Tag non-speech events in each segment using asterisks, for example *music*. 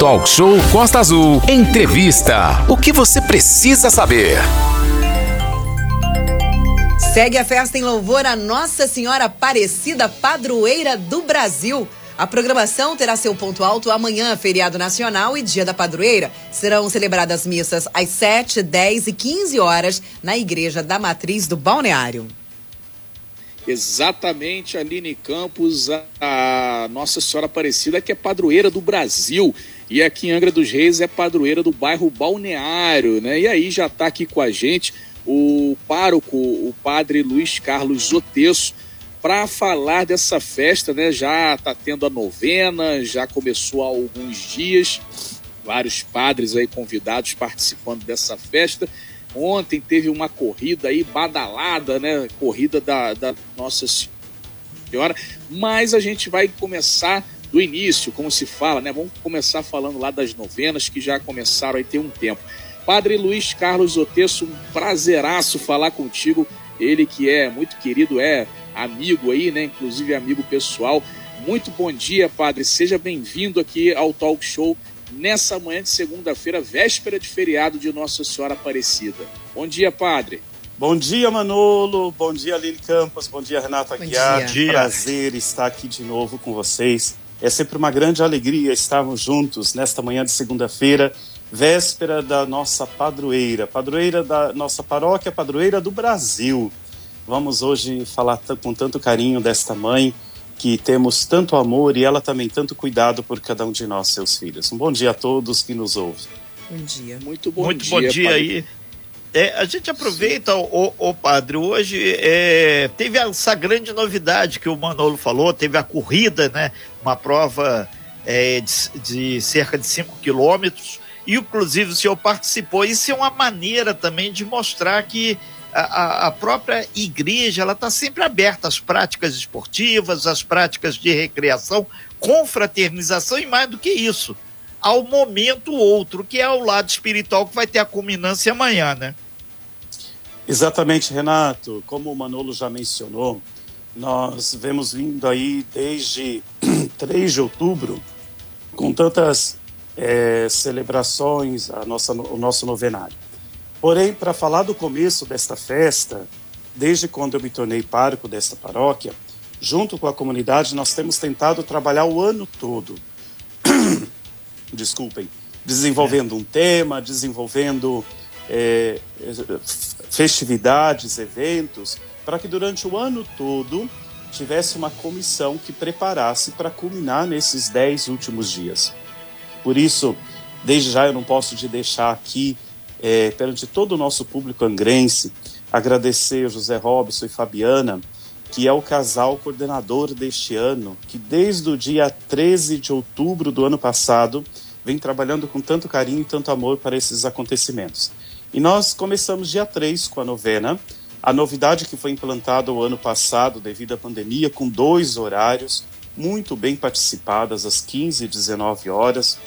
Talk Show Costa Azul. Entrevista. O que você precisa saber? Segue a festa em louvor a Nossa Senhora Aparecida, padroeira do Brasil. A programação terá seu ponto alto amanhã, feriado nacional e dia da padroeira. Serão celebradas missas às 7, 10 e 15 horas na Igreja da Matriz do Balneário. Exatamente, Aline Campos, a, Nossa Senhora Aparecida, que é padroeira do Brasil. E aqui em Angra dos Reis é padroeira do bairro Balneário, né? E aí já está aqui com a gente o pároco, o padre Luiz Carlos Zotesso, para falar dessa festa, né? Já está tendo a novena, já começou há alguns dias, vários padres aí convidados participando dessa festa. Ontem teve uma corrida aí badalada, né? Corrida da, da Nossa Senhora, mas a gente vai começar do início, como se fala, né? Vamos começar falando lá das novenas que já começaram aí tem um tempo. Padre Luiz Carlos Otesso, um prazeraço falar contigo. Ele que é muito querido, é amigo aí, né? Inclusive amigo pessoal. Muito bom dia, padre. Seja bem-vindo aqui ao Talk Show nessa manhã de segunda-feira, véspera de feriado de Nossa Senhora Aparecida. Bom dia, padre. Bom dia, Manolo. Bom dia, Lili Campos. Bom dia, Renato Aguiar. Bom dia. Prazer estar aqui de novo com vocês. É sempre uma grande alegria estarmos juntos nesta manhã de segunda-feira, véspera da nossa padroeira, padroeira da nossa paróquia, padroeira do Brasil. Vamos hoje falar com tanto carinho desta mãe que temos tanto amor e ela também tanto cuidado por cada um de nós, seus filhos. Um bom dia a todos que nos ouvem. Bom dia. Muito bom Muito dia. Muito bom dia aí. É, a gente aproveita, o, o padre, hoje é, teve essa grande novidade que o Manolo falou, teve a corrida, né? Uma prova é, de, de, cerca de 5 quilômetros, e inclusive o senhor participou. Isso é uma maneira também de mostrar que a, a própria igreja ela está sempre aberta às práticas esportivas, às práticas de recreação, confraternização e mais do que isso, ao momento outro, que é o lado espiritual que vai ter a culminância amanhã, né? Exatamente, Renato. Como o Manolo já mencionou, nós vemos vindo aí desde *clears throat* 3 de outubro com tantas é, celebrações, a nossa, o nosso novenário. Porém, para falar do começo desta festa, desde quando eu me tornei pároco desta paróquia, junto com a comunidade, nós temos tentado trabalhar o ano todo. *coughs* Desculpem. Desenvolvendo um tema, desenvolvendo é, festividades, eventos, para que durante o ano todo tivesse uma comissão que preparasse para culminar nesses dez últimos dias. Por isso, desde já eu não posso te deixar aqui é, perante todo o nosso público angrense, agradecer José Robson e Fabiana, que é o casal coordenador deste ano, que desde o dia 13 de outubro do ano passado vem trabalhando com tanto carinho e tanto amor para esses acontecimentos. E nós começamos dia 3 com a novena, a novidade que foi implantada o ano passado devido à pandemia, com dois horários muito bem participadas, às 15 e 19 horas,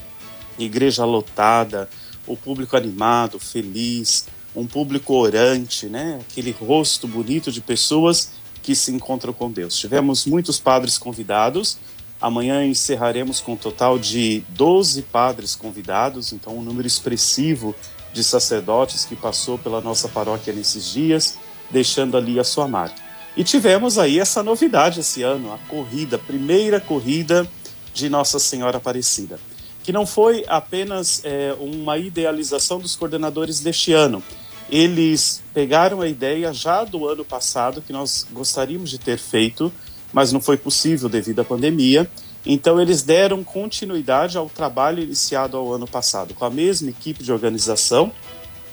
igreja lotada, o público animado, feliz, um público orante, né? Aquele rosto bonito de pessoas que se encontram com Deus. Tivemos muitos padres convidados. Amanhã encerraremos com um total de 12 padres convidados, então um número expressivo de sacerdotes que passou pela nossa paróquia nesses dias, deixando ali a sua marca. E tivemos aí essa novidade esse ano, a corrida, a primeira corrida de Nossa Senhora Aparecida que não foi apenas é, uma idealização dos coordenadores deste ano. Eles pegaram a ideia já do ano passado, que nós gostaríamos de ter feito, mas não foi possível devido à pandemia. Então, eles deram continuidade ao trabalho iniciado ao ano passado, com a mesma equipe de organização,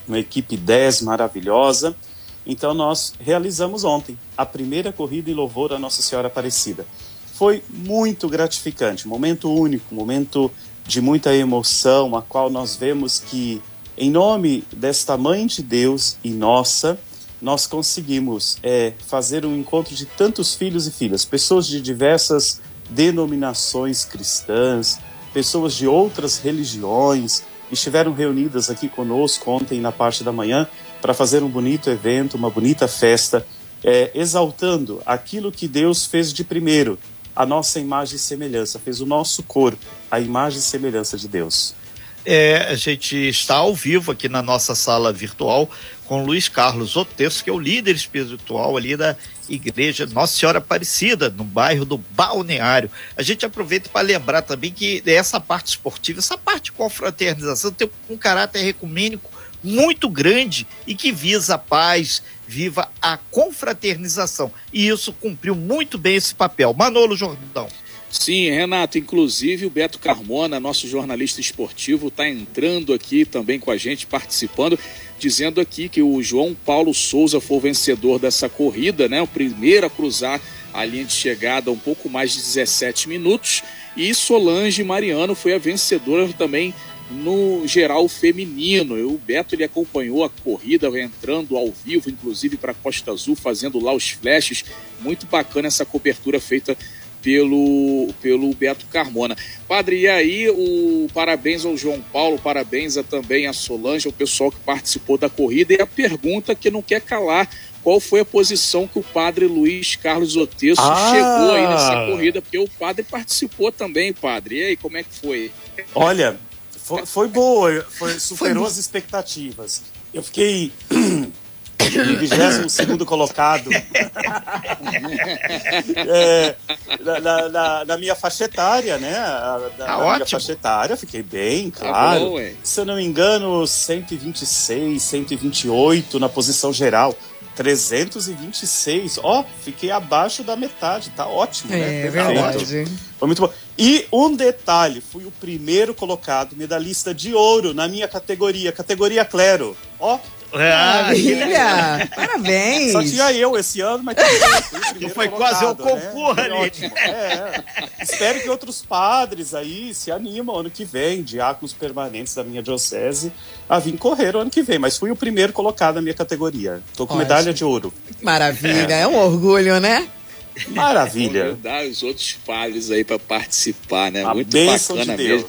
uma equipe 10 maravilhosa. Então, nós realizamos ontem a primeira corrida em louvor à Nossa Senhora Aparecida. Foi muito gratificante, momento único, momento de muita emoção, a qual nós vemos que, em nome desta Mãe de Deus e nossa, nós conseguimos é, fazer um encontro de tantos filhos e filhas, pessoas de diversas denominações cristãs, pessoas de outras religiões, estiveram reunidas aqui conosco ontem na parte da manhã para fazer um bonito evento, uma bonita festa, é, exaltando aquilo que Deus fez de primeiro, a nossa imagem e semelhança, fez o nosso corpo, a imagem e semelhança de Deus. É, a gente está ao vivo aqui na nossa sala virtual com Luiz Carlos Otesso, que é o líder espiritual ali da Igreja Nossa Senhora Aparecida, no bairro do Balneário. A gente aproveita para lembrar também que essa parte esportiva, essa parte de confraternização tem um caráter ecumênico muito grande e que visa a paz, viva a confraternização. E isso cumpriu muito bem esse papel. Manolo Jordão. Sim, Renato, inclusive o Beto Carmona, nosso jornalista esportivo, está entrando aqui também com a gente, participando, dizendo aqui que o João Paulo Souza foi o vencedor dessa corrida, né? O primeiro a cruzar a linha de chegada um pouco mais de 17 minutos. E Solange Mariano foi a vencedora também no geral feminino. O Beto ele acompanhou a corrida entrando ao vivo, inclusive para Costa Azul, fazendo lá os flashes. Muito bacana essa cobertura feita pelo, pelo Beto Carmona. Padre, e aí o parabéns ao João Paulo, parabéns a, também a Solange, ao pessoal que participou da corrida. E a pergunta que não quer calar: qual foi a posição que o padre Luiz Carlos Otesso ah. chegou aí nessa corrida? Porque o padre participou também, padre. E aí, como é que foi? Olha, foi, foi boa, foi, superou foi... as expectativas. Eu fiquei em 22 colocado. *laughs* é, na, na, na, minha faixa etária, né? Na, tá na minha faixa etária, fiquei bem, tá claro. Tá bom, Se eu não me engano, 126, 128 na posição geral. 326, ó, oh, fiquei abaixo da metade, tá ótimo, é, né? É verdade. Foi muito bom. E um detalhe, fui o primeiro colocado, medalhista de ouro na minha categoria, categoria Clero. Ó, Maravilha! Parabéns! Só tinha eu esse ano, mas *laughs* foi quase um concurso né? ali. É. Espero que outros padres aí se animam ano que vem, diáconos permanentes da minha diocese, a vir correr o ano que vem. Mas fui o primeiro colocado na minha categoria. Tô com Ótimo. medalha de ouro. Maravilha, é, é um orgulho, né? *laughs* Maravilha. Dar os outros padres aí para participar, né? A Muito bacana de mesmo.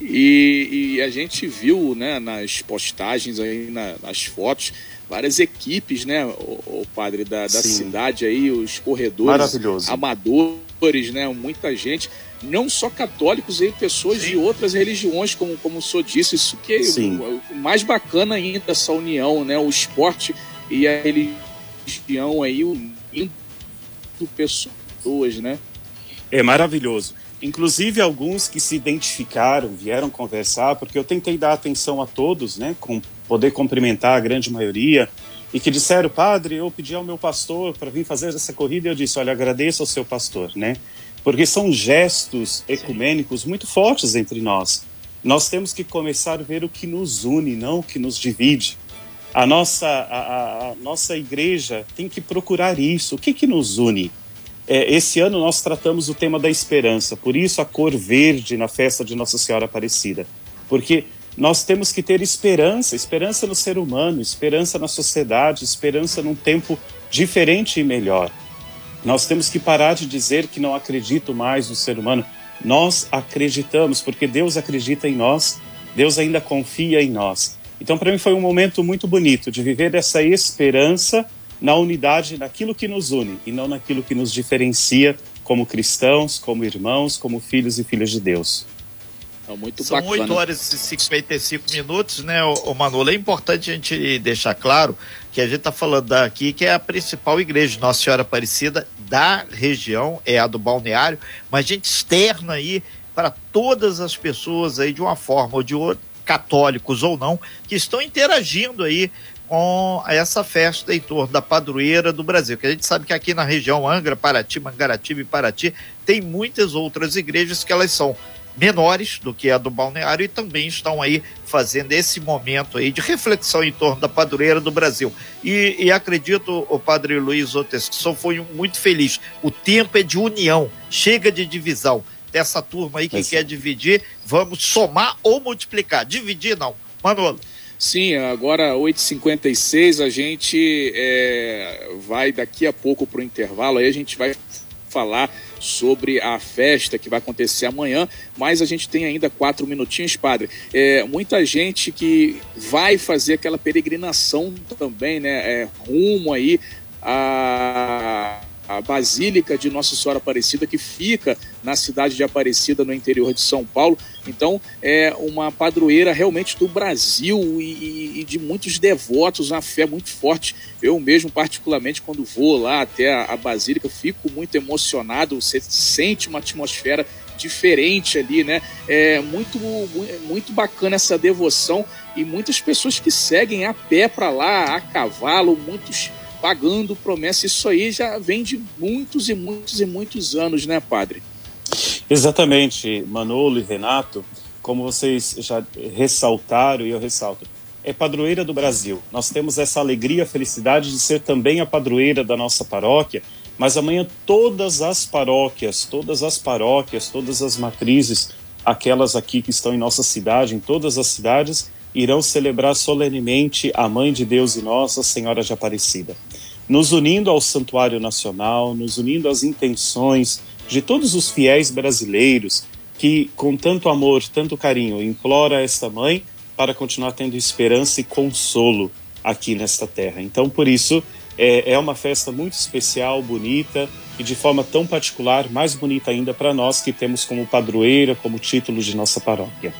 E, e, a gente viu né, nas postagens, aí, na, nas fotos, várias equipes, né, o, o padre da, da cidade aí, os corredores amadores, né, muita gente, não só católicos aí, pessoas Sim. de outras religiões, como, como o senhor disse, isso que é o, o, mais bacana ainda essa união, né, o esporte e a religião aí unindo pessoas, né? É maravilhoso. Inclusive alguns que se identificaram, vieram conversar, porque eu tentei dar atenção a todos, né, com poder cumprimentar a grande maioria, e que disseram, padre, eu pedi ao meu pastor para vir fazer essa corrida, e eu disse, olha, agradeço ao seu pastor, né, porque são gestos ecumênicos muito fortes entre nós. Nós temos que começar a ver o que nos une, não o que nos divide. A nossa, a, a nossa igreja tem que procurar isso. O que, que nos une? É, esse ano nós tratamos o tema da esperança, por isso a cor verde na festa de Nossa Senhora Aparecida. Porque nós temos que ter esperança, esperança no ser humano, esperança na sociedade, esperança num tempo diferente e melhor. Nós temos que parar de dizer que não acredito mais no ser humano. Nós acreditamos, porque Deus acredita em nós, Deus ainda confia em nós. Então, para mim, foi um momento muito bonito de viver essa esperança na unidade, naquilo que nos une e não naquilo que nos diferencia como cristãos, como irmãos, como filhos e filhas de Deus. É muito São bacana. 8 horas e 55 minutos, né, o Manolo? É importante a gente deixar claro que a gente está falando daqui que é a principal igreja de Nossa Senhora Aparecida da região, é a do Balneário, mas a gente externa aí para todas as pessoas aí de uma forma ou de outra, católicos ou não, que estão interagindo aí com essa festa em torno da padroeira do Brasil. Que a gente sabe que aqui na região Angra, Paraty, Mangaratiba e Paraty tem muitas outras igrejas que elas são menores do que a do balneário e também estão aí fazendo esse momento aí de reflexão em torno da padroeira do Brasil. E, e acredito, o padre Luiz Otesson foi muito feliz. O tempo é de união, chega de divisão. Dessa turma aí que quer dividir, vamos somar ou multiplicar. Dividir não. Manolo. Sim, agora 8h56 a gente é, vai daqui a pouco para o intervalo, aí a gente vai falar sobre a festa que vai acontecer amanhã, mas a gente tem ainda quatro minutinhos, padre. É, muita gente que vai fazer aquela peregrinação também, né? É, rumo aí a, a Basílica de Nossa Senhora Aparecida, que fica na cidade de Aparecida, no interior de São Paulo. Então, é uma padroeira realmente do Brasil e, e de muitos devotos, uma fé muito forte. Eu mesmo, particularmente, quando vou lá até a, a Basílica, fico muito emocionado. Você sente uma atmosfera diferente ali, né? É muito, muito bacana essa devoção e muitas pessoas que seguem a pé para lá, a cavalo, muitos pagando promessa. Isso aí já vem de muitos e muitos e muitos anos, né, padre? Exatamente, Manolo e Renato, como vocês já ressaltaram e eu ressalto, é padroeira do Brasil. Nós temos essa alegria, felicidade de ser também a padroeira da nossa paróquia, mas amanhã todas as paróquias, todas as paróquias, todas as matrizes, aquelas aqui que estão em nossa cidade, em todas as cidades, irão celebrar solenemente a Mãe de Deus e Nossa Senhora de Aparecida. Nos unindo ao Santuário Nacional, nos unindo às intenções de todos os fiéis brasileiros que, com tanto amor, tanto carinho, implora esta mãe para continuar tendo esperança e consolo aqui nesta terra. Então, por isso, é, é uma festa muito especial, bonita e de forma tão particular, mais bonita ainda para nós que temos como padroeira, como título de nossa paróquia.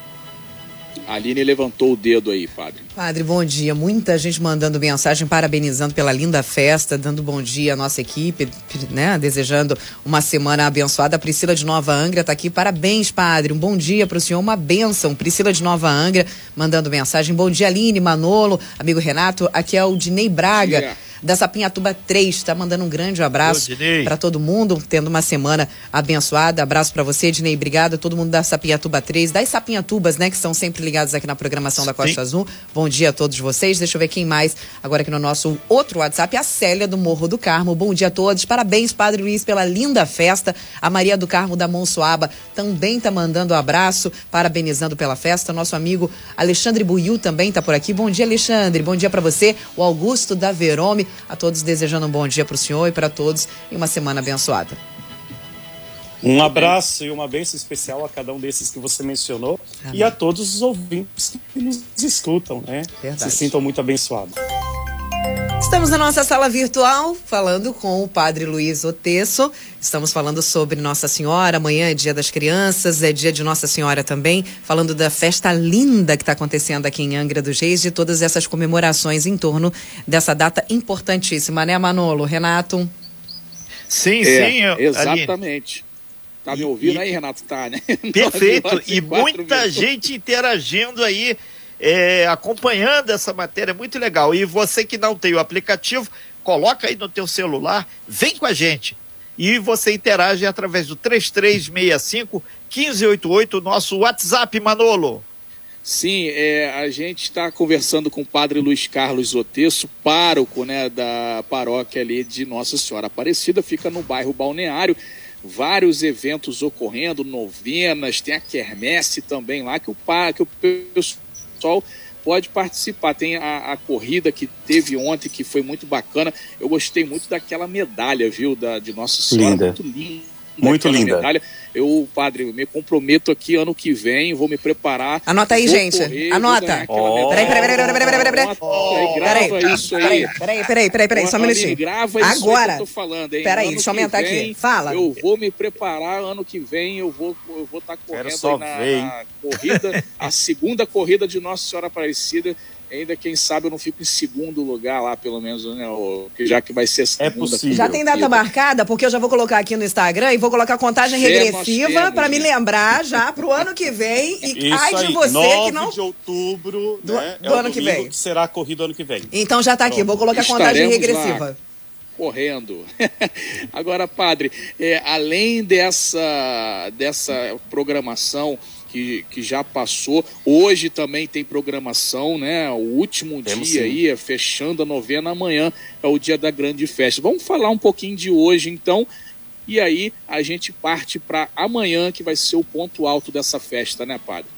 A Aline levantou o dedo aí, padre. Padre, bom dia. Muita gente mandando mensagem, parabenizando pela linda festa, dando bom dia à nossa equipe, né? Desejando uma semana abençoada. A Priscila de Nova Angra está aqui. Parabéns, padre. Um bom dia para o senhor, uma bênção. Priscila de Nova Angra mandando mensagem. Bom dia, Aline, Manolo, amigo Renato. Aqui é o Dinei Braga. Dia da Sapinhatuba 3. Está mandando um grande abraço para todo mundo, tendo uma semana abençoada. Abraço para você, Dinei. Obrigado a todo mundo da Sapinhatuba 3, das Sapinhatubas, né, que são sempre ligados aqui na programação da Costa Sim. Azul. Bom dia a todos vocês. Deixa eu ver quem mais agora aqui no nosso outro WhatsApp, a Célia do Morro do Carmo. Bom dia a todos. Parabéns, Padre Luiz, pela linda festa. A Maria do Carmo da Monsoaba também está mandando um abraço, parabenizando pela festa. Nosso amigo Alexandre Buiu também está por aqui. Bom dia, Alexandre. Bom dia para você. O Augusto da Verome a todos desejando um bom dia para o senhor e para todos e uma semana abençoada. Um abraço e uma bênção especial a cada um desses que você mencionou Amém. e a todos os ouvintes que nos escutam, né? Verdade. Se sintam muito abençoados. Estamos na nossa sala virtual falando com o Padre Luiz Otesso. Estamos falando sobre Nossa Senhora. Amanhã é dia das crianças, é dia de Nossa Senhora também. Falando da festa linda que está acontecendo aqui em Angra dos Reis, de todas essas comemorações em torno dessa data importantíssima, né, Manolo? Renato? Sim, é, sim. Exatamente. Tá me ouvindo e, aí, Renato? Tá, né? *laughs* Perfeito. e muita gente interagindo aí é, acompanhando essa matéria, muito legal. E você que não tem o aplicativo, coloca aí no teu celular, vem com a gente. E você interage através do 3365 1588, nosso WhatsApp, Manolo. Sim, é, a gente está conversando com o padre Luiz Carlos Otesso, pároco né, da paróquia ali de Nossa Senhora Aparecida, fica no bairro Balneário. Vários eventos ocorrendo, novenas, tem a quermesse também lá, que o, que o pessoal pode participar. Tem a, a, corrida que teve ontem, que foi muito bacana. Eu gostei muito daquela medalha, viu, da, de Nossa Senhora. Linda. Muito linda. Muito linda. Medalha. Eu, padre, me comprometo aqui ano que vem, vou me preparar. Anota aí, gente. Correr, Anota. Oh. Peraí, peraí, peraí, peraí, peraí, peraí, peraí. Oh. Grava isso aí. Peraí, peraí, peraí, peraí, só um minutinho. Grava isso Agora. que eu tô falando, hein? Peraí, deixa eu aumentar aqui. Fala. Eu vou me preparar ano que vem, eu vou eu vou estar tá correndo na, na corrida, a segunda corrida de Nossa Senhora Aparecida ainda quem sabe eu não fico em segundo lugar lá, pelo menos, né? Já que vai ser É possível. Já tem data marcada, porque eu já vou colocar aqui no Instagram e vou colocar contagem regressiva para me né? lembrar já pro ano que vem. E Isso ai de você que não. de outubro do, né? do é ano que vem. Que será corrido ano que vem. Então já tá aqui, vou colocar contagem regressiva. Lá correndo. *laughs* Agora, padre, é, além dessa, dessa programação que, que já passou. Hoje também tem programação, né? O último Temos dia sim. aí, é fechando a novena amanhã, é o dia da grande festa. Vamos falar um pouquinho de hoje, então. E aí a gente parte para amanhã, que vai ser o ponto alto dessa festa, né, padre?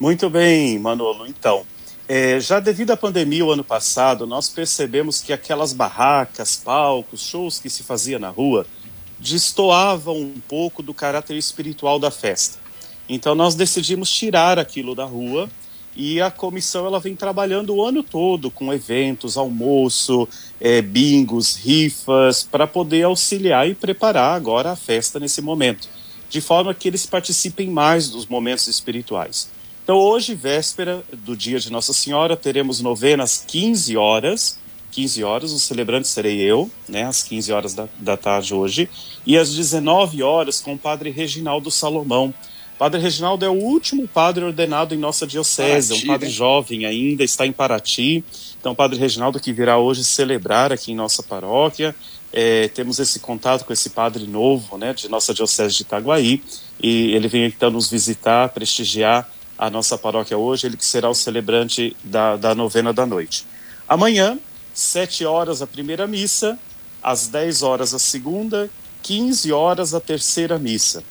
Muito bem, Manolo. Então, é, já devido à pandemia o ano passado, nós percebemos que aquelas barracas, palcos, shows que se fazia na rua destoavam um pouco do caráter espiritual da festa. Então nós decidimos tirar aquilo da rua e a comissão ela vem trabalhando o ano todo com eventos, almoço, é, bingos, rifas, para poder auxiliar e preparar agora a festa nesse momento, de forma que eles participem mais dos momentos espirituais. Então, hoje, véspera do dia de Nossa Senhora, teremos novenas 15 horas. 15 horas, o celebrante serei eu, né, às 15 horas da, da tarde hoje, e às 19 horas com o padre Reginaldo Salomão, Padre Reginaldo é o último padre ordenado em nossa diocese, Paraty, um padre né? jovem ainda, está em Paraty. Então, Padre Reginaldo que virá hoje celebrar aqui em nossa paróquia. É, temos esse contato com esse padre novo, né, de nossa diocese de Itaguaí, e ele vem então nos visitar, prestigiar a nossa paróquia hoje, ele que será o celebrante da, da novena da noite. Amanhã, sete horas a primeira missa, às 10 horas a segunda, 15 horas a terceira missa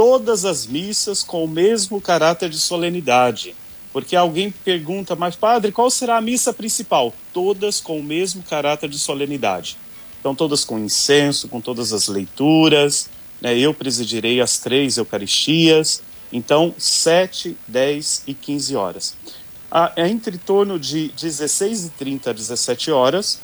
todas as missas com o mesmo caráter de solenidade. Porque alguém pergunta, mas padre, qual será a missa principal? Todas com o mesmo caráter de solenidade. Então, todas com incenso, com todas as leituras. Né? Eu presidirei as três Eucaristias. Então, 7, 10 e 15 horas. Ah, entre torno de 16 e 30 a 17 horas,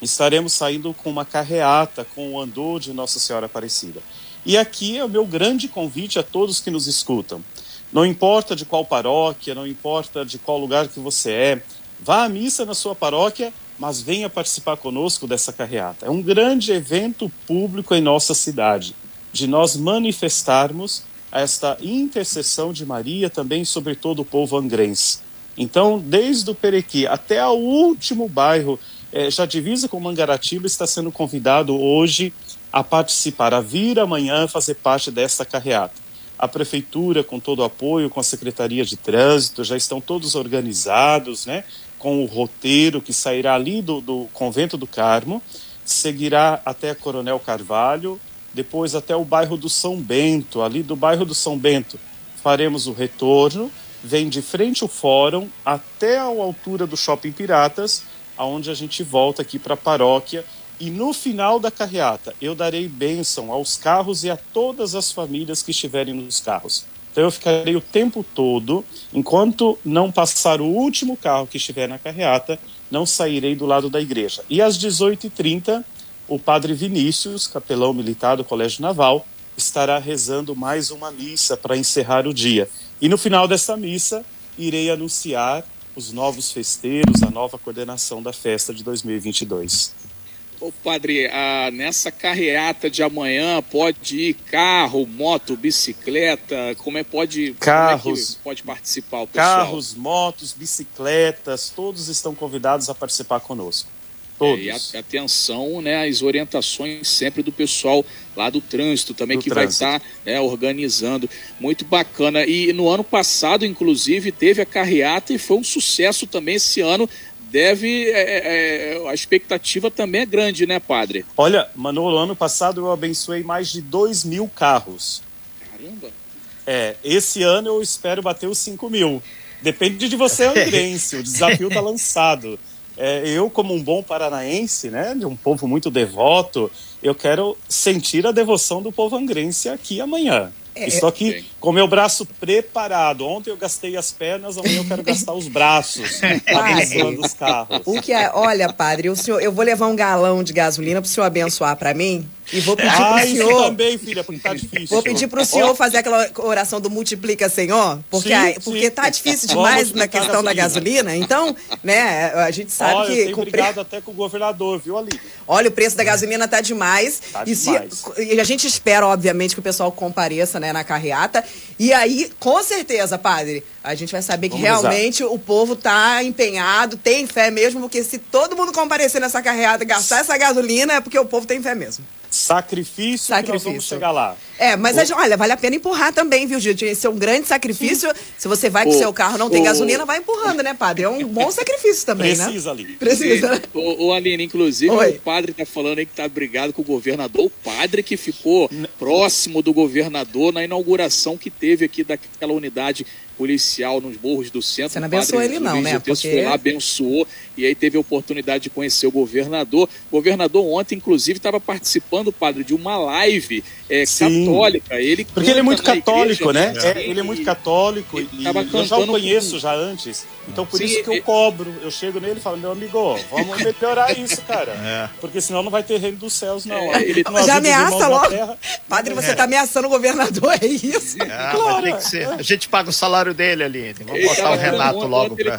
estaremos saindo com uma carreata com o andor de Nossa Senhora Aparecida. E aqui é o meu grande convite a todos que nos escutam. Não importa de qual paróquia, não importa de qual lugar que você é, vá à missa na sua paróquia, mas venha participar conosco dessa carreata. É um grande evento público em nossa cidade, de nós manifestarmos esta intercessão de Maria também sobre todo o povo angrense. Então, desde o Perequi até o último bairro, é, já divisa com Mangaratiba, está sendo convidado hoje a participar, a vir amanhã fazer parte dessa carreata. A prefeitura, com todo o apoio, com a Secretaria de Trânsito, já estão todos organizados, né, com o roteiro que sairá ali do, do Convento do Carmo, seguirá até Coronel Carvalho, depois até o bairro do São Bento. Ali do bairro do São Bento faremos o retorno, vem de frente ao fórum até a altura do Shopping Piratas, aonde a gente volta aqui para a paróquia e no final da carreata, eu darei bênção aos carros e a todas as famílias que estiverem nos carros. Então eu ficarei o tempo todo, enquanto não passar o último carro que estiver na carreata, não sairei do lado da igreja. E às 18h30, o padre Vinícius, capelão militar do Colégio Naval, estará rezando mais uma missa para encerrar o dia. E no final dessa missa, irei anunciar os novos festeiros, a nova coordenação da festa de 2022. Ô padre, ah, nessa carreata de amanhã pode ir carro, moto, bicicleta, como é pode carros, é pode participar o pessoal? Carros, motos, bicicletas, todos estão convidados a participar conosco. Todos. É, e atenção, né, as orientações sempre do pessoal lá do trânsito também do que trânsito. vai estar né, organizando. Muito bacana. E no ano passado, inclusive, teve a carreata e foi um sucesso também esse ano deve. É, é, é, a expectativa também é grande, né, padre? Olha, Manolo, ano passado eu abençoei mais de 2 mil carros. Caramba! É, esse ano eu espero bater os 5 mil. Depende de você, *laughs* Andrense, o desafio está lançado. É, eu, como um bom paranaense, né, de um povo muito devoto, eu quero sentir a devoção do povo angrense aqui amanhã. É, Estou aqui sim. Com meu braço preparado. Ontem eu gastei as pernas, amanhã eu quero gastar os braços, *laughs* abençoando os carros. O que é, olha, padre, o senhor, eu vou levar um galão de gasolina para o senhor abençoar para mim. E vou pedir ah, pro senhor. também, filha, porque tá difícil. Vou pedir pro senhor fazer aquela oração do multiplica, Senhor, porque, sim, aí, porque sim. tá difícil *laughs* demais na questão da gasolina. Então, né, a gente sabe Olha, que. Eu tenho brigado até com o governador, viu, ali? Olha, o preço da gasolina tá demais. Tá e, demais. Se, e a gente espera, obviamente, que o pessoal compareça né, na carreata. E aí, com certeza, padre, a gente vai saber que Vamos realmente o povo tá empenhado, tem fé mesmo, porque se todo mundo comparecer nessa carreata e gastar essa gasolina, é porque o povo tem fé mesmo. Sacrifício, sacrifício. nós vamos chegar lá. É, mas o... olha, vale a pena empurrar também, viu, Gil? Esse é um grande sacrifício. Sim. Se você vai com o seu carro não tem o... gasolina, vai empurrando, né, padre? É um bom *laughs* sacrifício também, Precisa, né? Precisa, ali. Precisa. Né? O, o Aline, inclusive, Oi. o padre tá falando aí que tá brigado com o governador. O padre que ficou próximo do governador na inauguração que teve aqui daquela unidade policial nos morros do centro. Você não abençoou ele não, né? Porque... foi lá, abençoou e aí teve a oportunidade de conhecer o governador. O governador ontem, inclusive, estava participando participando, padre, de uma live é, católica. Ele Porque ele é muito católico, igreja, né? É, ele é muito católico e eu já o conheço com... já antes. Então por Sim, isso que eu cobro. Eu chego nele e falo, meu amigo, vamos *laughs* melhorar isso, cara. É. Porque senão não vai ter reino dos céus, não. É, ele não já ameaça logo. Padre, você está ameaçando o governador, é isso? É, claro, tem que ser. A gente paga o salário dele, ali. Vamos botar o Renato logo. Pra...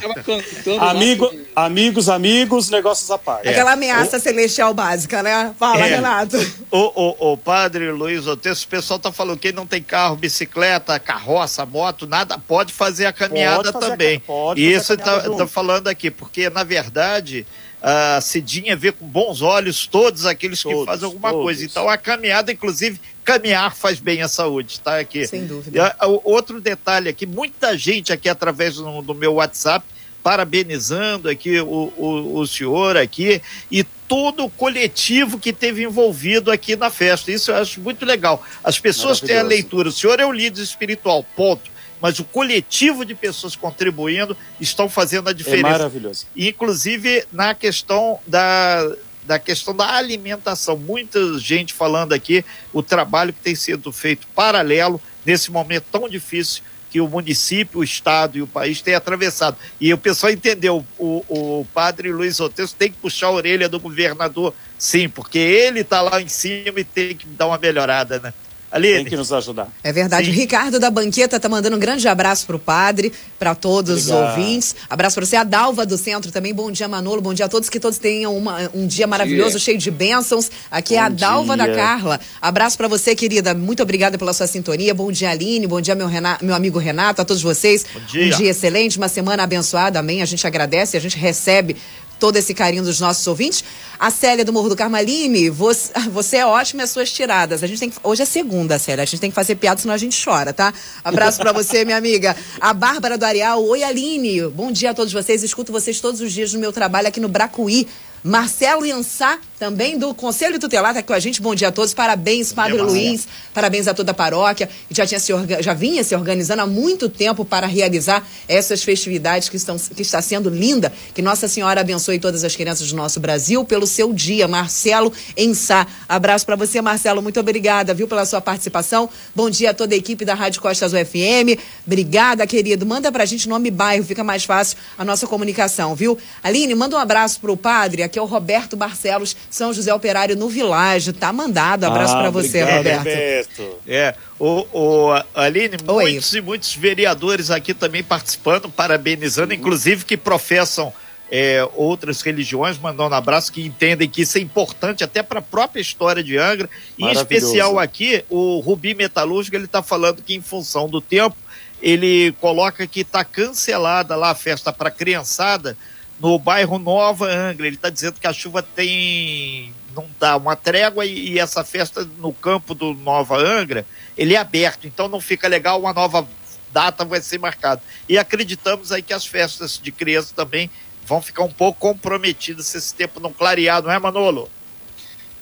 Amigo, amigos, amigos, negócios à parte. Aquela ameaça o... celestial básica, né? Fala, Renato. O, o, o padre Luiz Otesso, o pessoal tá falando que não tem carro, bicicleta, carroça, moto, nada, pode fazer a caminhada também. A, pode e isso está tá falando aqui, porque na verdade a Cidinha vê com bons olhos todos aqueles todos, que fazem alguma todos. coisa. Então a caminhada, inclusive, caminhar faz bem à saúde, tá aqui. Sem dúvida. E, outro detalhe aqui, muita gente aqui através do, do meu WhatsApp parabenizando aqui o, o, o, senhor aqui e todo o coletivo que teve envolvido aqui na festa. Isso eu acho muito legal. As pessoas têm a leitura. O senhor é o líder espiritual, ponto mas o coletivo de pessoas contribuindo estão fazendo a diferença. É maravilhoso. Inclusive na questão da, da questão da alimentação. Muita gente falando aqui o trabalho que tem sido feito paralelo nesse momento tão difícil que o município, o estado e o país têm atravessado. E o pessoal entendeu, o, o padre Luiz Otesso tem que puxar a orelha do governador, sim, porque ele está lá em cima e tem que dar uma melhorada, né? Aline. Tem que nos ajudar. É verdade. Sim. Ricardo da Banqueta tá mandando um grande abraço pro padre, para todos Obrigado. os ouvintes. Abraço para você. A Dalva do Centro também. Bom dia, Manolo. Bom dia a todos. Que todos tenham uma, um dia maravilhoso, dia. cheio de bênçãos. Aqui Bom é a Dalva dia. da Carla. Abraço para você, querida. Muito obrigada pela sua sintonia. Bom dia, Aline. Bom dia, meu, Renato, meu amigo Renato. A todos vocês. Bom dia. Um dia excelente, uma semana abençoada. Amém. A gente agradece, a gente recebe todo esse carinho dos nossos ouvintes. A Célia do Morro do Carmaline, você, *laughs* você é ótima as suas tiradas. A gente tem que, hoje é segunda, Célia. A gente tem que fazer piada, senão a gente chora, tá? Abraço para você, minha amiga. A Bárbara do Areal. Oi, Aline. Bom dia a todos vocês. Escuto vocês todos os dias no meu trabalho aqui no Bracuí. Marcelo Iansá, também do Conselho Tutelar, está aqui com a gente. Bom dia a todos. Parabéns, Padre dia, Luiz. Parabéns a toda a paróquia. Já, tinha se, já vinha se organizando há muito tempo para realizar essas festividades que, estão, que está sendo linda. Que Nossa Senhora abençoe todas as crianças do nosso Brasil pelo seu dia. Marcelo Ensá. Abraço para você, Marcelo. Muito obrigada, viu, pela sua participação. Bom dia a toda a equipe da Rádio Costas UFM. Obrigada, querido. Manda para a gente nome e bairro, fica mais fácil a nossa comunicação, viu? Aline, manda um abraço para o padre aqui é o Roberto Barcelos, São José Operário no Világio. Tá mandado. Abraço ah, para você, Roberto. Roberto. É, o, o Aline, Oi. muitos e muitos vereadores aqui também participando, parabenizando, inclusive que professam é, outras religiões, mandando um abraço, que entendem que isso é importante até para a própria história de Angra. Em especial aqui, o Rubi Metalúrgico, ele está falando que em função do tempo, ele coloca que está cancelada lá a festa para criançada, no bairro Nova Angra. Ele está dizendo que a chuva tem não dá uma trégua e, e, essa festa no campo do Nova Angra ele é aberto, então não fica legal. Uma nova data vai ser marcada. E acreditamos aí que as festas de criança também vão ficar um pouco comprometidas se esse tempo não clarear, não é, Manolo?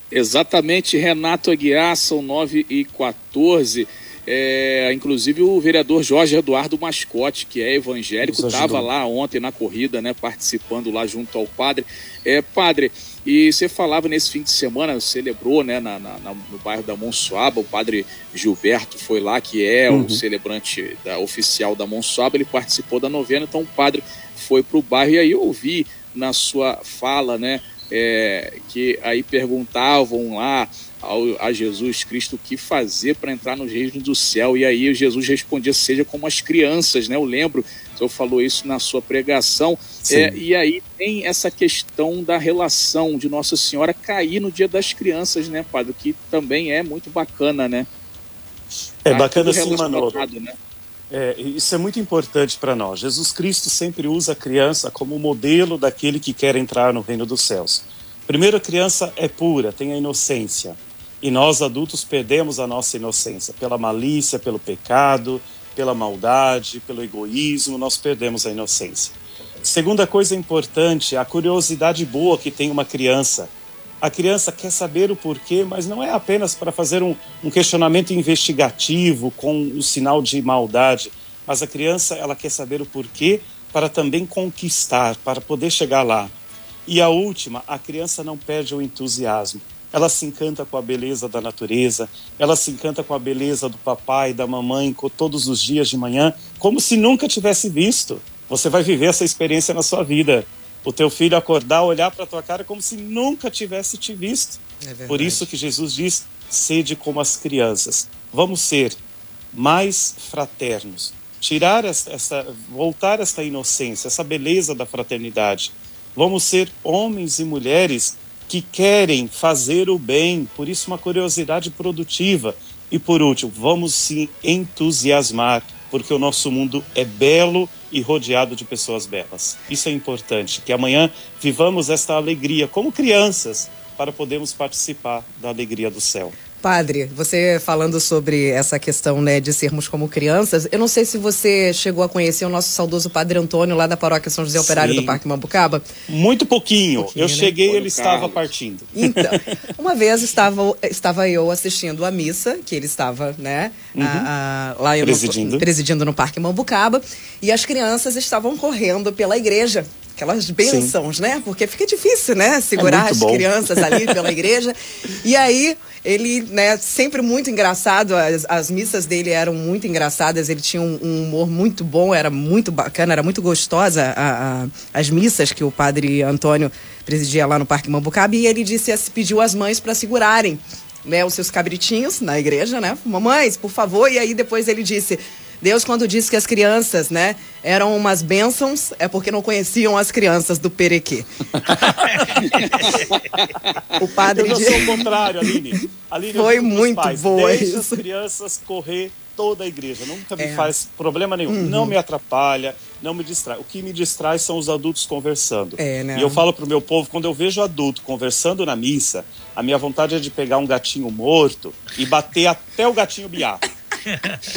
Exatamente, Renato Aguiar, são 9 e 14 é, inclusive o vereador Jorge Eduardo Mascote, que é evangélico, estava lá ontem na corrida, né, participando lá junto ao padre. É, padre, e você falava nesse fim de semana, celebrou né, na, na, no bairro da Monsuaba, o padre Gilberto foi lá, que é uhum. o celebrante da, oficial da Monsuaba, ele participou da novena, então o padre foi para o bairro. E aí eu ouvi na sua fala, né, é, que aí perguntavam lá ao, a Jesus Cristo o que fazer para entrar no reino do céu. E aí Jesus respondia: seja como as crianças, né? Eu lembro, o senhor falou isso na sua pregação. É, e aí tem essa questão da relação de Nossa Senhora cair no dia das crianças, né, Padre? Que também é muito bacana, né? É tá bacana sim, Manolo. Né? É, isso é muito importante para nós. Jesus Cristo sempre usa a criança como modelo daquele que quer entrar no reino dos céus. Primeiro, a criança é pura, tem a inocência. E nós adultos perdemos a nossa inocência pela malícia, pelo pecado, pela maldade, pelo egoísmo, nós perdemos a inocência. Segunda coisa importante, a curiosidade boa que tem uma criança. A criança quer saber o porquê, mas não é apenas para fazer um, um questionamento investigativo com o sinal de maldade, mas a criança ela quer saber o porquê para também conquistar, para poder chegar lá. E a última, a criança não perde o entusiasmo ela se encanta com a beleza da natureza, ela se encanta com a beleza do papai, da mamãe, todos os dias de manhã, como se nunca tivesse visto. Você vai viver essa experiência na sua vida. O teu filho acordar, olhar para tua cara como se nunca tivesse te visto. É Por isso que Jesus diz: sede como as crianças. Vamos ser mais fraternos, tirar essa, voltar essa inocência, essa beleza da fraternidade. Vamos ser homens e mulheres que querem fazer o bem, por isso uma curiosidade produtiva. E por último, vamos se entusiasmar, porque o nosso mundo é belo e rodeado de pessoas belas. Isso é importante, que amanhã vivamos esta alegria como crianças para podermos participar da alegria do céu. Padre, você falando sobre essa questão né, de sermos como crianças, eu não sei se você chegou a conhecer o nosso saudoso Padre Antônio lá da paróquia São José Operário Sim. do Parque Mambucaba. Muito pouquinho. pouquinho eu né? cheguei e ele estava partindo. Então, *laughs* uma vez estava, estava eu assistindo a missa, que ele estava né, uhum. a, a, lá presidindo. No, presidindo no Parque Mambucaba, e as crianças estavam correndo pela igreja aquelas bênçãos, Sim. né? Porque fica difícil, né? Segurar é as bom. crianças ali pela *laughs* igreja. E aí, ele, né, sempre muito engraçado, as, as missas dele eram muito engraçadas, ele tinha um, um, humor muito bom, era muito bacana, era muito gostosa a, a, as missas que o padre Antônio presidia lá no Parque Mambucaba, e ele disse, pediu às mães para segurarem né, os seus cabritinhos na igreja, né? Mamães, por favor. E aí depois ele disse: Deus, quando disse que as crianças, né, eram umas bênçãos, é porque não conheciam as crianças do Perequê. *laughs* o padre. Eu sou o contrário, Aline. Aline Foi muito pais, boa Deixa isso. as crianças correr toda a igreja. Nunca me é. faz problema nenhum. Uhum. Não me atrapalha, não me distrai. O que me distrai são os adultos conversando. É, né? E eu falo para o meu povo, quando eu vejo adulto conversando na missa, a minha vontade é de pegar um gatinho morto e bater até o gatinho biar.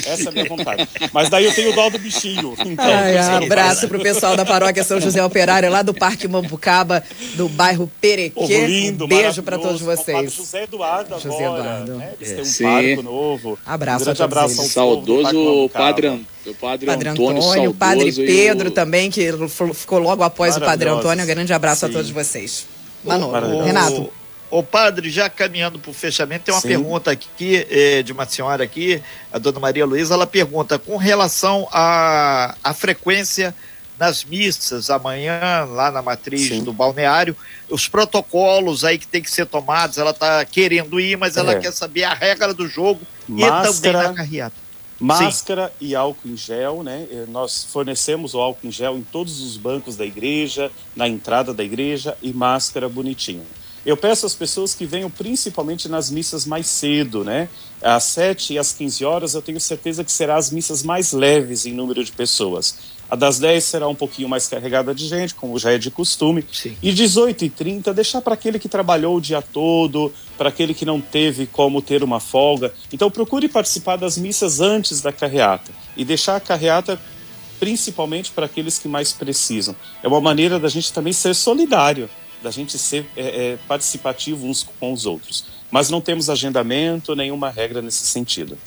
Essa é a minha vontade. Mas daí eu tenho dó do bichinho. Então, Ai, abraço pro pessoal da paróquia São José Operário, lá do Parque Mambucaba, do bairro Perequê. Povo lindo, um beijo para todos vocês. José Eduardo José agora, Eduardo. Né? Eles têm um Sim. parco novo. Abraço um grande abraço ao saudoso padre, o padre, padre Antônio, Antônio Padre Pedro o... também, que ficou logo após o Padre Antônio. Um grande abraço Sim. a todos vocês. Manu, Renato. Ô padre, já caminhando para o fechamento, tem uma Sim. pergunta aqui é, de uma senhora aqui, a dona Maria Luísa, ela pergunta com relação à, à frequência nas missas amanhã, lá na matriz Sim. do balneário, os protocolos aí que tem que ser tomados, ela está querendo ir, mas ela é. quer saber a regra do jogo Máscara, e também na carreata. Máscara Sim. e álcool em gel, né? Nós fornecemos o álcool em gel em todos os bancos da igreja, na entrada da igreja e máscara bonitinha. Eu peço às pessoas que venham principalmente nas missas mais cedo, né? Às 7 e às 15 horas, eu tenho certeza que serão as missas mais leves em número de pessoas. A das 10 será um pouquinho mais carregada de gente, como já é de costume. Sim. E 18 e 30 deixar para aquele que trabalhou o dia todo, para aquele que não teve como ter uma folga. Então procure participar das missas antes da carreata e deixar a carreata principalmente para aqueles que mais precisam. É uma maneira da gente também ser solidário da gente ser é, é, participativo uns com os outros. Mas não temos agendamento, nenhuma regra nesse sentido.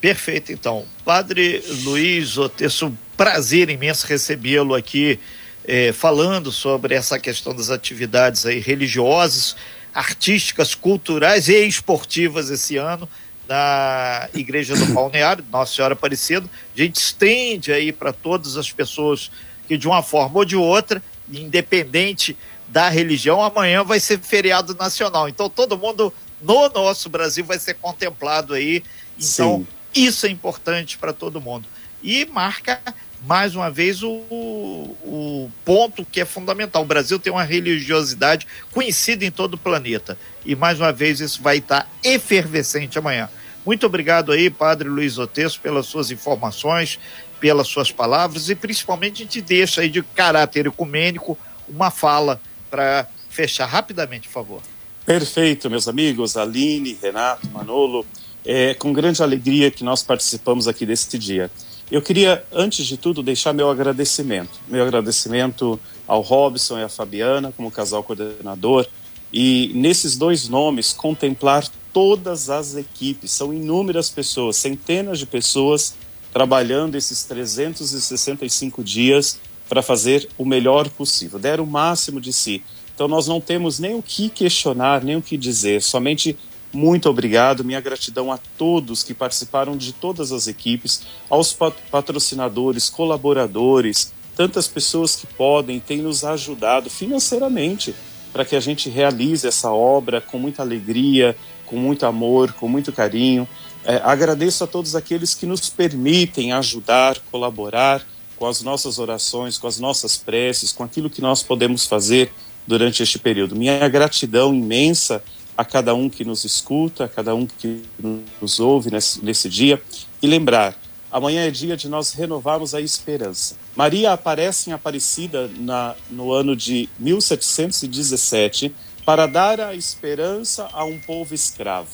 Perfeito, então. Padre Luiz Otesso, prazer imenso recebê-lo aqui, é, falando sobre essa questão das atividades aí religiosas, artísticas, culturais e esportivas esse ano na Igreja do Balneário, Nossa Senhora Aparecida. A gente estende aí para todas as pessoas que, de uma forma ou de outra, independente da religião, amanhã vai ser feriado nacional. Então todo mundo no nosso Brasil vai ser contemplado aí. Então Sim. isso é importante para todo mundo. E marca mais uma vez o, o ponto que é fundamental. O Brasil tem uma religiosidade conhecida em todo o planeta. E mais uma vez isso vai estar efervescente amanhã. Muito obrigado aí, Padre Luiz Otesso, pelas suas informações, pelas suas palavras e principalmente a gente deixa aí de caráter ecumênico uma fala para fechar rapidamente, por favor. Perfeito, meus amigos, Aline, Renato, Manolo, é com grande alegria que nós participamos aqui deste dia. Eu queria, antes de tudo, deixar meu agradecimento. Meu agradecimento ao Robson e à Fabiana, como casal coordenador, e nesses dois nomes contemplar todas as equipes. São inúmeras pessoas, centenas de pessoas trabalhando esses 365 dias para fazer o melhor possível, deram o máximo de si, Então nós não temos nem o que questionar, nem o que dizer, somente muito obrigado, minha gratidão a todos que participaram de todas as equipes, aos patrocinadores, colaboradores, tantas pessoas que podem, têm nos ajudado financeiramente para que a gente realize essa obra com muita alegria, com muito amor, com muito carinho. É, agradeço a todos aqueles que nos permitem ajudar, colaborar com as nossas orações, com as nossas preces, com aquilo que nós podemos fazer durante este período. Minha gratidão imensa a cada um que nos escuta, a cada um que nos ouve nesse, nesse dia. E lembrar, amanhã é dia de nós renovarmos a esperança. Maria aparece em Aparecida na, no ano de 1717 para dar a esperança a um povo escravo.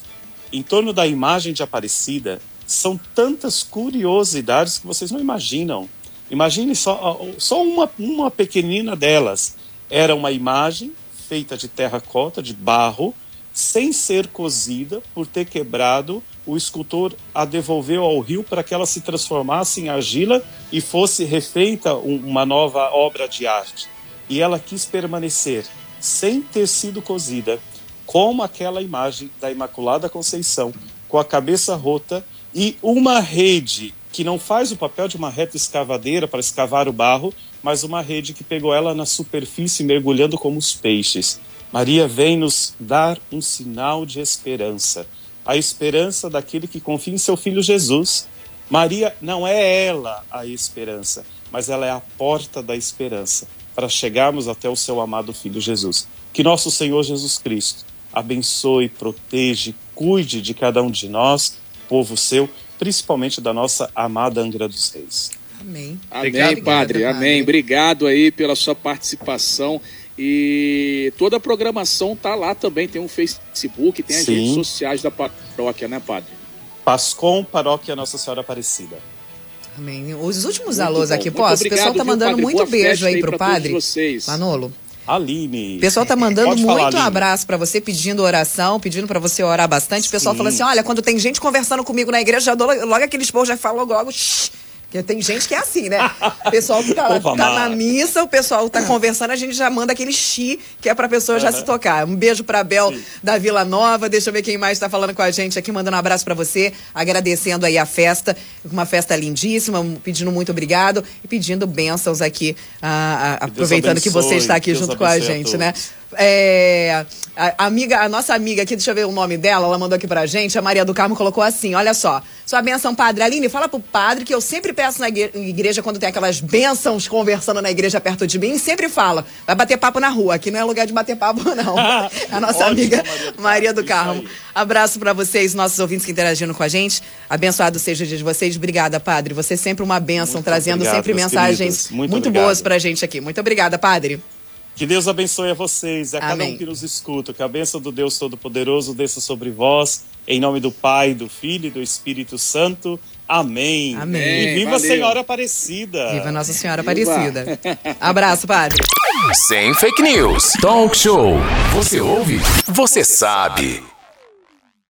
Em torno da imagem de Aparecida são tantas curiosidades que vocês não imaginam. Imagine só, só uma, uma pequenina delas. Era uma imagem feita de terracota, de barro, sem ser cozida, por ter quebrado, o escultor a devolveu ao rio para que ela se transformasse em argila e fosse refeita uma nova obra de arte. E ela quis permanecer sem ter sido cozida, como aquela imagem da Imaculada Conceição, com a cabeça rota e uma rede que não faz o papel de uma reta escavadeira para escavar o barro, mas uma rede que pegou ela na superfície mergulhando como os peixes. Maria vem nos dar um sinal de esperança, a esperança daquele que confia em seu filho Jesus. Maria não é ela a esperança, mas ela é a porta da esperança para chegarmos até o seu amado filho Jesus. Que nosso Senhor Jesus Cristo abençoe, proteja, cuide de cada um de nós, povo seu, principalmente da nossa amada Angra dos Reis. Amém. Amém, Obrigado, padre. Padre. Amém. Obrigado aí pela sua participação. E toda a programação tá lá também, tem um Facebook, tem as Sim. redes sociais da paróquia, né, padre? Pascom, Paróquia Nossa Senhora Aparecida. Amém. Os últimos muito alôs bom. aqui, posso? O pessoal tá mandando muito Boa beijo aí pro padre. Vocês. Manolo. Aline. O pessoal tá mandando Pode muito falar, abraço para você, pedindo oração, pedindo para você orar bastante. O pessoal Sim. fala assim: olha, quando tem gente conversando comigo na igreja, já dou logo aqueles povos já falam logo, shh, porque tem gente que é assim, né? O pessoal que tá, lá, *laughs* tá na missa, o pessoal tá conversando, a gente já manda aquele chi que é pra pessoa já se tocar. Um beijo pra Bel Sim. da Vila Nova. Deixa eu ver quem mais tá falando com a gente aqui, mandando um abraço para você, agradecendo aí a festa, uma festa lindíssima, pedindo muito obrigado e pedindo bênçãos aqui, ah, ah, aproveitando abençoe, que você está aqui junto com a gente, a né? É, a, amiga, a nossa amiga aqui, deixa eu ver o nome dela, ela mandou aqui pra gente, a Maria do Carmo colocou assim: olha só, sua benção, padre. Aline, fala pro padre que eu sempre peço na igreja, quando tem aquelas bênçãos conversando na igreja perto de mim, sempre fala: vai bater papo na rua. Aqui não é lugar de bater papo, *laughs* não. *laughs* a nossa Ótimo, amiga Maria do Carmo. Abraço para vocês, nossos ouvintes que interagindo com a gente. Abençoado seja o dia de vocês. Obrigada, padre. Você é sempre uma bênção, muito trazendo obrigado, sempre mensagens muito, muito boas pra gente aqui. Muito obrigada, padre. Que Deus abençoe a vocês, a Amém. cada um que nos escuta. Que a bênção do Deus Todo-Poderoso desça sobre vós, em nome do Pai, do Filho e do Espírito Santo. Amém. Amém. E viva Valeu. a Senhora Aparecida. Viva Nossa Senhora viva. Aparecida. *laughs* Abraço, Padre. Sem fake news. Talk show. Você ouve? Você sabe.